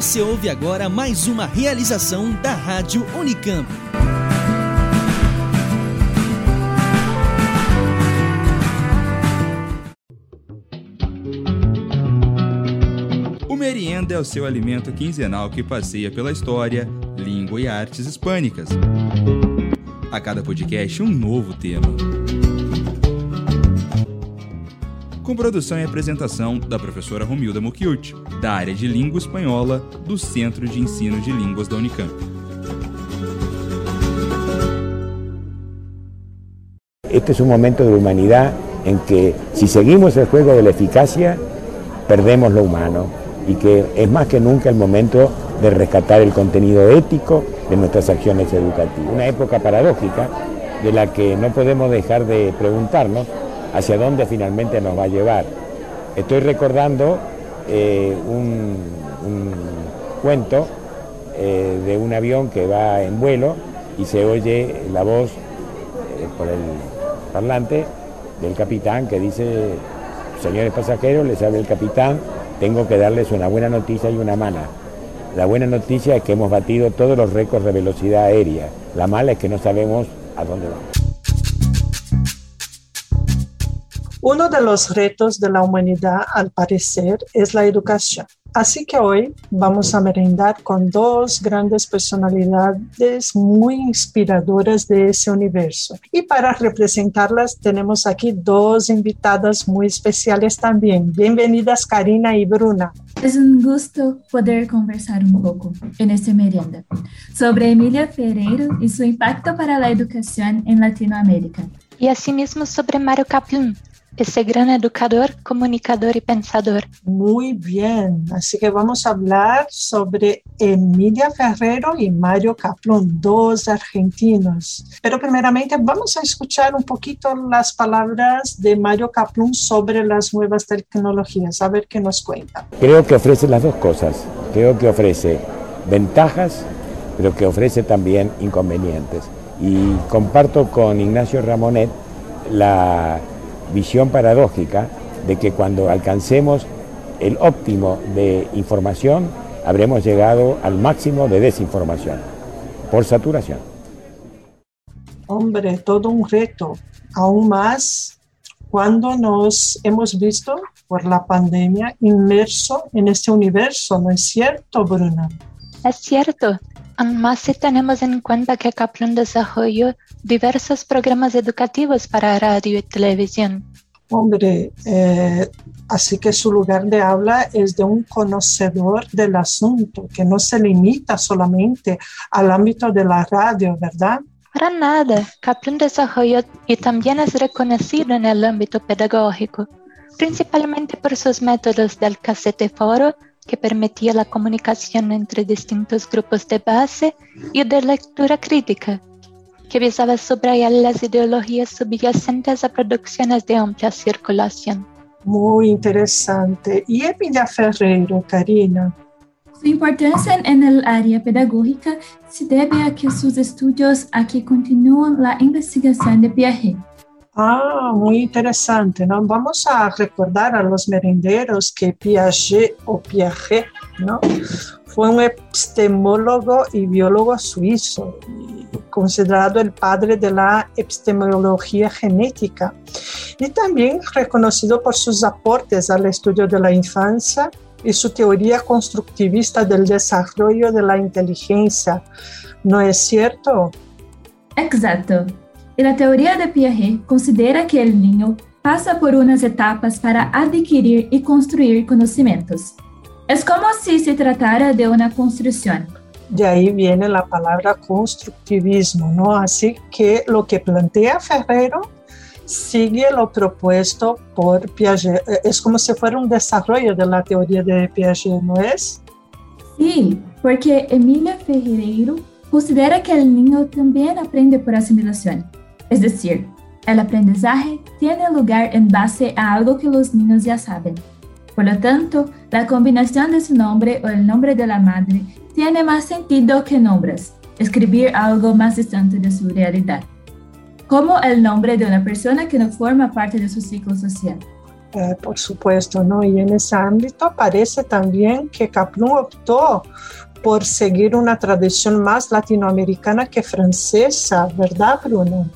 Você ouve agora mais uma realização da Rádio Unicamp. O merienda é o seu alimento quinzenal que passeia pela história, língua e artes hispânicas. A cada podcast, um novo tema. Com produção e apresentação da professora Romilda Mucchiuti, da área de Língua Espanhola do Centro de Ensino de Línguas da Unicamp. Este es un momento de humanidad en que si seguimos el juego de la eficacia, perdemos lo humano y que es más que nunca el momento de rescatar el contenido ético de nuestras acciones educativas. Una época paradójica de la que no podemos dejar de preguntarnos hacia dónde finalmente nos va a llevar. Estoy recordando eh, un, cuento eh, de un avión que va en vuelo y se oye la voz eh, por el parlante del capitán que dice, señores pasajeros, les habla el capitán, tengo que darles una buena noticia y una mala. La buena noticia es que hemos batido todos los récords de velocidad aérea. La mala es que no sabemos a dónde vamos. Uno de los retos de la humanidad, al parecer, es la educación. Así que hoy vamos a merendar con dos grandes personalidades muy inspiradoras de ese universo. Y para representarlas tenemos aquí dos invitadas muy especiales también. Bienvenidas Karina y Bruna. Es un gusto poder conversar un poco en este merienda sobre Emilia Ferreiro y su impacto para la educación en Latinoamérica. Y asimismo sobre Mario Kaplun, ese gran educador, comunicador y pensador. Muy bien, así que vamos a hablar sobre Emilia Ferrero y Mario Kaplun, dos argentinos. Pero primeramente vamos a escuchar un poquito las palabras de Mario Kaplun sobre las nuevas tecnologías, a ver qué nos cuenta. Creo que ofrece las dos cosas, creo que ofrece ventajas, pero que ofrece también inconvenientes. Y comparto con Ignacio Ramonet la visión paradójica de que cuando alcancemos el óptimo de información, habremos llegado al máximo de desinformación, por saturación. Hombre, todo un reto, aún más cuando nos hemos visto por la pandemia inmerso en este universo, ¿no es cierto, Bruna? Es cierto, aún más si tenemos en cuenta que Kaplan desarrolló diversos programas educativos para radio y televisión. Hombre, eh, así que su lugar de habla es de un conocedor del asunto, que no se limita solamente al ámbito de la radio, ¿verdad? Para nada, Kaplan desarrolló y también es reconocido en el ámbito pedagógico, principalmente por sus métodos del casete foro, que permitía la comunicación entre distintos grupos de base, y de lectura crítica, que visaba subrayar las ideologías subyacentes a producciones de amplia circulación. Muy interesante. ¿Y Emilia Ferreiro, Karina? Su importancia en el área pedagógica se debe a que sus estudios aquí continúan la investigación de Piaget. Ah, muy interesante. ¿no? Vamos a recordar a los merenderos que Piaget o Piaget ¿no? fue un epistemólogo y biólogo suizo, considerado el padre de la epistemología genética y también reconocido por sus aportes al estudio de la infancia y su teoría constructivista del desarrollo de la inteligencia. ¿No es cierto? Exacto. Y la teoría de Piaget considera que el niño pasa por unas etapas para adquirir y construir conocimientos. Es como si se tratara de una construcción. De ahí viene la palabra constructivismo, ¿no? Así que lo que plantea Ferrero sigue lo propuesto por Piaget. Es como si fuera un desarrollo de la teoría de Piaget, ¿no es? Sí, porque Emilia Ferreiro considera que el niño también aprende por asimilación. Es decir, el aprendizaje tiene lugar en base a algo que los niños ya saben. Por lo tanto, la combinación de su nombre o el nombre de la madre tiene más sentido que nombres, escribir algo más distante de su realidad, como el nombre de una persona que no forma parte de su ciclo social. Eh, por supuesto, ¿no? Y en ese ámbito parece también que Kaplun optó por seguir una tradición más latinoamericana que francesa, ¿verdad, Bruno?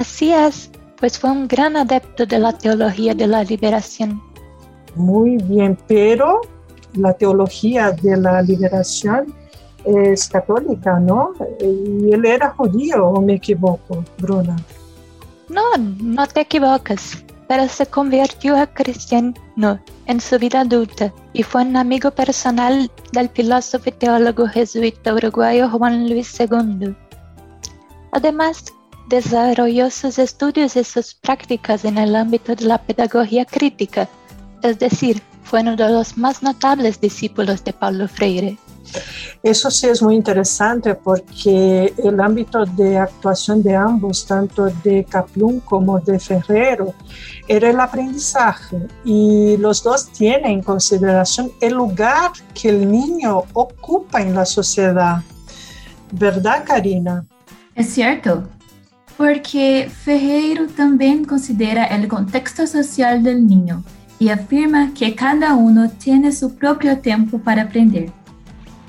Así es, pues fue un gran adepto de la teología de la liberación. Muy bien, pero la teología de la liberación es católica, ¿no? Y él era judío, ¿o me equivoco, Bruna? No, no te equivocas pero se convirtió a cristiano en su vida adulta y fue un amigo personal del filósofo y teólogo jesuita uruguayo Juan Luis II. Además, desarrolló sus estudios y sus prácticas en el ámbito de la pedagogía crítica, es decir, fue uno de los más notables discípulos de Paulo Freire. Eso sí es muy interesante porque el ámbito de actuación de ambos, tanto de Kaplun como de Ferrero, era el aprendizaje y los dos tienen en consideración el lugar que el niño ocupa en la sociedad. ¿Verdad, Karina? Es cierto, porque Ferreiro también considera el contexto social del niño y afirma que cada uno tiene su propio tiempo para aprender.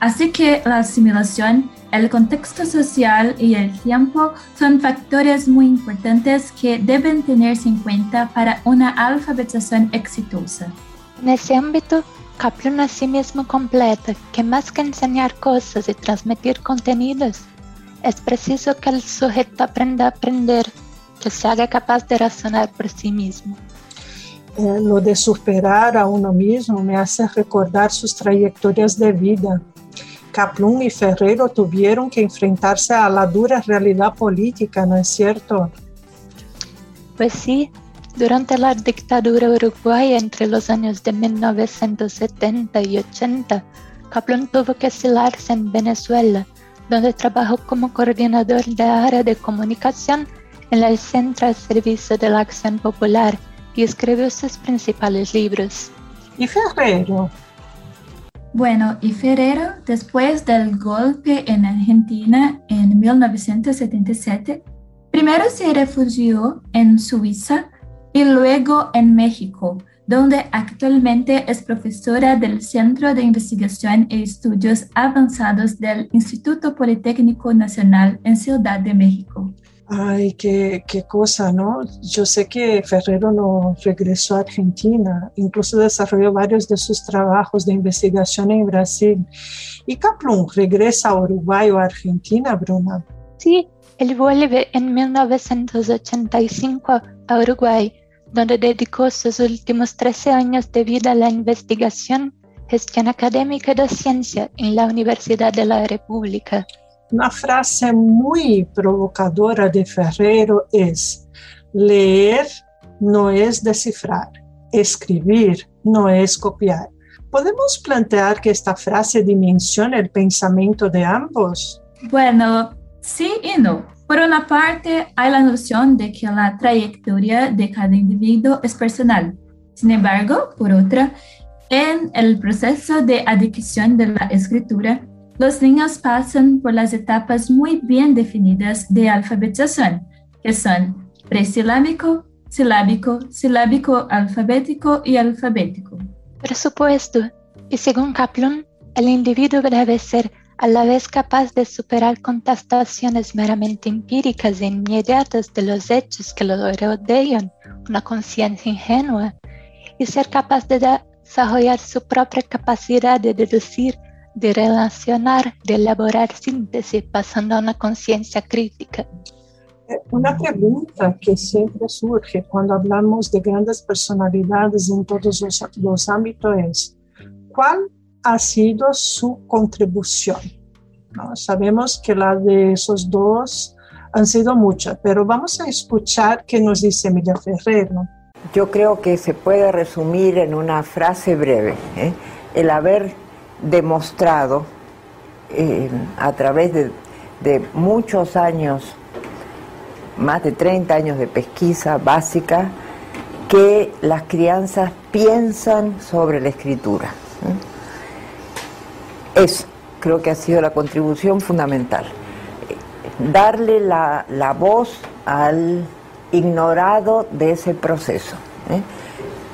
Así que la asimilación, el contexto social y el tiempo son factores muy importantes que deben tenerse en cuenta para una alfabetización exitosa. En ese ámbito, Kaplan asimismo completa que más que enseñar cosas y transmitir contenidos, es preciso que el sujeto aprenda a aprender, que se haga capaz de razonar por sí mismo. Eh, lo de superar a uno mismo me hace recordar sus trayectorias de vida Kaplun y Ferrero tuvieron que enfrentarse a la dura realidad política, ¿no es cierto? Pues sí, durante la dictadura uruguaya entre los años de 1970 y 80, Kaplun tuvo que asilarse en Venezuela, donde trabajó como coordinador de área de comunicación en el Centro de Servicio de la Acción Popular y escribió sus principales libros. ¿Y Ferrero? Bueno, y Ferrero, después del golpe en Argentina en 1977, primero se refugió en Suiza y luego en México, donde actualmente es profesora del Centro de Investigación e Estudios Avanzados del Instituto Politécnico Nacional en Ciudad de México. Ay, qué, qué, cosa, ¿no? Yo sé que Ferrero no regresó a Argentina, incluso desarrolló varios de sus trabajos de investigación en Brasil. ¿Y Kaplun regresa a Uruguay o a Argentina, Bruna? Sí, él vuelve en 1985 a Uruguay, donde dedicó sus últimos 13 años de vida a la investigación, gestión académica y docencia en la Universidad de la República. Una frase muy provocadora de Ferrero es, leer no es descifrar, escribir no es copiar. ¿Podemos plantear que esta frase dimensiona el pensamiento de ambos? Bueno, sí y no. Por una parte, hay la noción de que la trayectoria de cada individuo es personal. Sin embargo, por otra, en el proceso de adicción de la escritura, los niños pasan por las etapas muy bien definidas de alfabetización, que son presilábico, silábico, silábico alfabético y alfabético. Por supuesto, y según Kaplan, el individuo debe ser a la vez capaz de superar contestaciones meramente empíricas e inmediatas de los hechos que lo rodean, una conciencia ingenua, y ser capaz de desarrollar su propia capacidad de deducir de relacionar, de elaborar síntesis pasando a una conciencia crítica. Eh, una pregunta que siempre surge cuando hablamos de grandes personalidades en todos los, ámbitos es, ¿cuál ha sido su contribución? Sabemos que la de esos dos han sido muchas, pero vamos a escuchar qué nos dice Emilia Ferrero. Yo creo que se puede resumir en una frase breve, ¿eh? el haber demostrado eh, a través de, muchos años, más de 30 años de pesquisa básica, que las crianzas piensan sobre la escritura. Eso creo que ha sido la contribución fundamental. Darle la, voz al ignorado de ese proceso. ¿eh?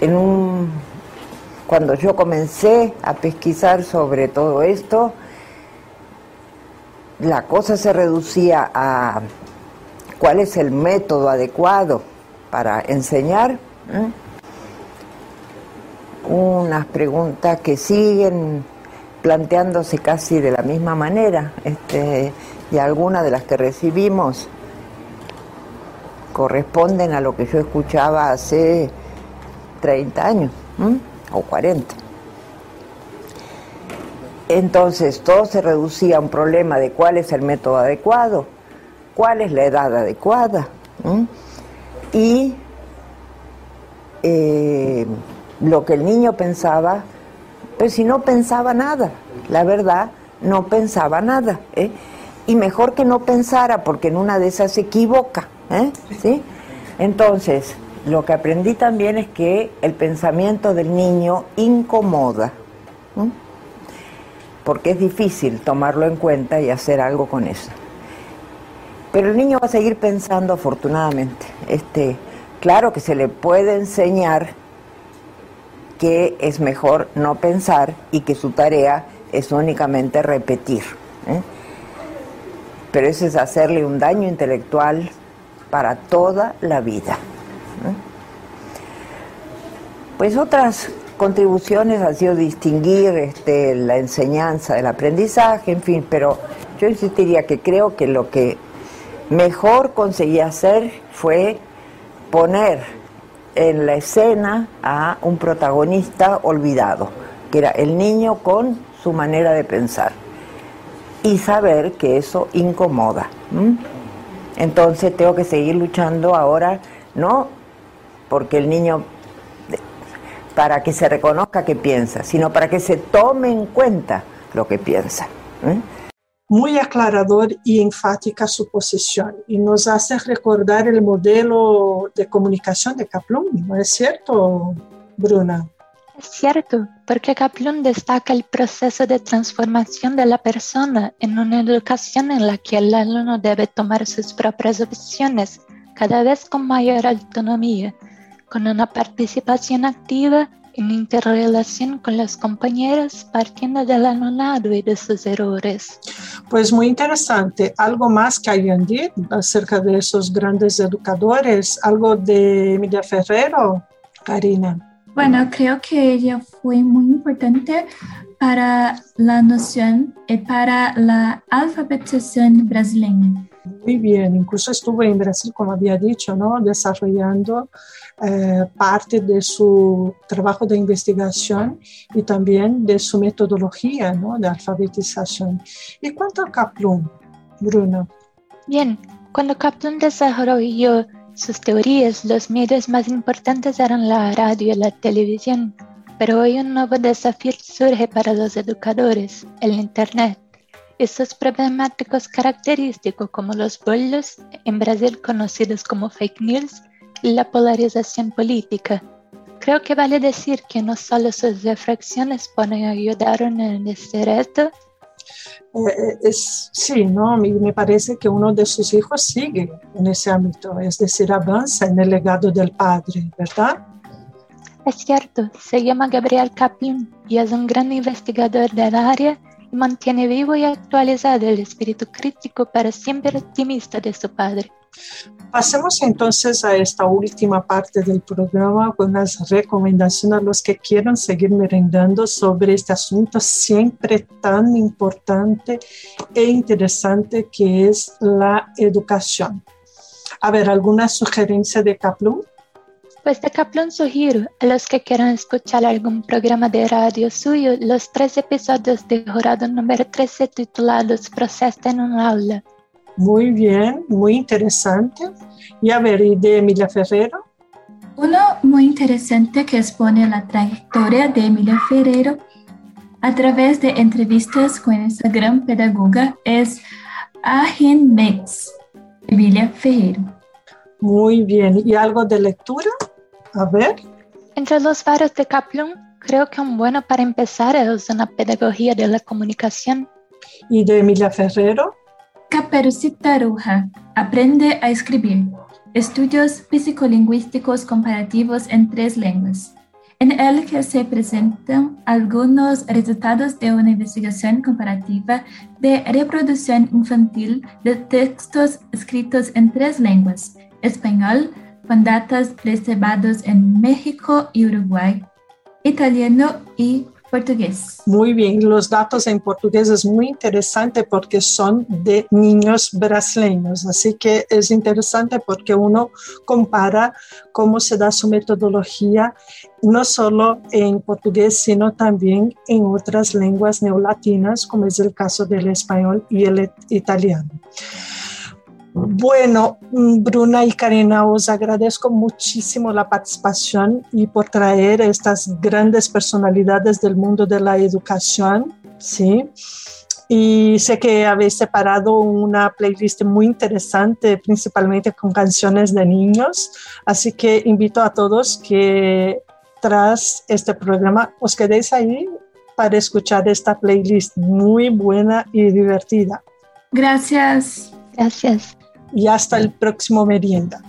en un, cuando yo comencé a pesquisar sobre todo esto, la cosa se reducía a cuál es el método adecuado para enseñar. Unas preguntas que siguen planteándose casi de la misma manera, este, y algunas de las que recibimos corresponden a lo que yo escuchaba hace 30 años o 40. Entonces todo se reducía a un problema de cuál es el método adecuado, cuál es la edad adecuada y eh, lo que el niño pensaba, pues si no pensaba nada, la verdad, no pensaba nada. ¿eh? Y mejor que no pensara, porque en una de esas se equivoca. ¿eh? ¿Sí? Entonces, lo que aprendí también es que el pensamiento del niño incomoda, porque es difícil tomarlo en cuenta y hacer algo con eso. Pero el niño va a seguir pensando afortunadamente. Este, claro que se le puede enseñar que es mejor no pensar y que su tarea es únicamente repetir. ¿eh? Pero eso es hacerle un daño intelectual para toda la vida. Pues otras contribuciones han sido distinguir este, la enseñanza del aprendizaje, en fin, pero yo insistiría que creo que lo que mejor conseguí hacer fue poner en la escena a un protagonista olvidado, que era el niño con su manera de pensar, y saber que eso incomoda. Entonces tengo que seguir luchando ahora, no porque el niño, para que se reconozca que piensa, sino para que se tome en cuenta lo que piensa. Muy aclarador y enfática su posición y nos hace recordar el modelo de comunicación de Kaplun, ¿no es cierto, Bruna? Es cierto, porque Kaplun destaca el proceso de transformación de la persona en una educación en la que el alumno debe tomar sus propias opciones cada vez con mayor autonomía, con una participación activa en interrelación con los compañeros partiendo del alumnado y de sus errores. Pues muy interesante. ¿Algo más que añadir acerca de esos grandes educadores? ¿Algo de Emilia Ferrero, Karina? Bueno, creo que ella fue muy importante para la noción y para la alfabetización brasileña. Muy bien, incluso estuvo en Brasil, como había dicho, desarrollando eh, parte de su trabajo de investigación y también de su metodología de alfabetización. ¿Y cuánto a Kaplun, Bruno? Bien, cuando Kaplun desarrolló sus teorías, los medios más importantes eran la radio y la televisión, pero hoy un nuevo desafío surge para los educadores, el Internet. Estos problemáticos característicos como los bulos, en Brasil conocidos como fake news, y la polarización política. Creo que vale decir que no solo sus reflexiones pueden ayudar en este reto, eh, es, sí, ¿no? me parece que uno de sus hijos sigue en ese ámbito, es decir, avanza en el legado del padre, ¿verdad? Es cierto, se llama Gabriel Kaplan y es un gran investigador del área mantiene vivo y actualizado el espíritu crítico para siempre optimista de su padre. Pasemos entonces a esta última parte del programa con las recomendaciones a los que quieran seguir merendando sobre este asunto siempre tan importante e interesante que es la educación. A ver, ¿alguna sugerencia de Kaplun? Pues de Kaplun sugiero a los que quieran escuchar algún programa de radio suyo los tres episodios de Jurado número 13 titulados Protesta en un aula muy bien, muy interesante. Y a ver, ¿y de Emilia Ferrero? Uno muy interesante que expone la trayectoria de Emilia Ferrero a través de entrevistas con esta gran pedagoga es Agen Metz, Emilia Ferrero. Muy bien, ¿y algo de lectura? A ver. Entre los varios de Kaplun, creo que un bueno para empezar es una pedagogía de la comunicación. ¿Y de Emilia Ferrero? Caperucita Roja. Aprende a escribir. Estudios psicolingüísticos comparativos en tres lenguas. en el que se presentan algunos resultados de una investigación comparativa de reproducción infantil de textos escritos en tres lenguas, español, con datos reservados en México y Uruguay, italiano y portugués. Muy bien, los datos en portugués es muy interesante porque son de niños brasileños, así que es interesante porque uno compara cómo se da su metodología no solo en portugués, sino también en otras lenguas neolatinas, como es el caso del español y el italiano. Bueno, mm, Bruna y Karina, os agradezco muchísimo la participación y por traer estas grandes personalidades del mundo de la educación, ¿sí? Y sé que habéis separado una playlist muy interesante, principalmente con canciones de niños, así que invito a todos que tras este programa os quedéis ahí para escuchar esta playlist muy buena y divertida. Gracias. Gracias y hasta el próximo merienda.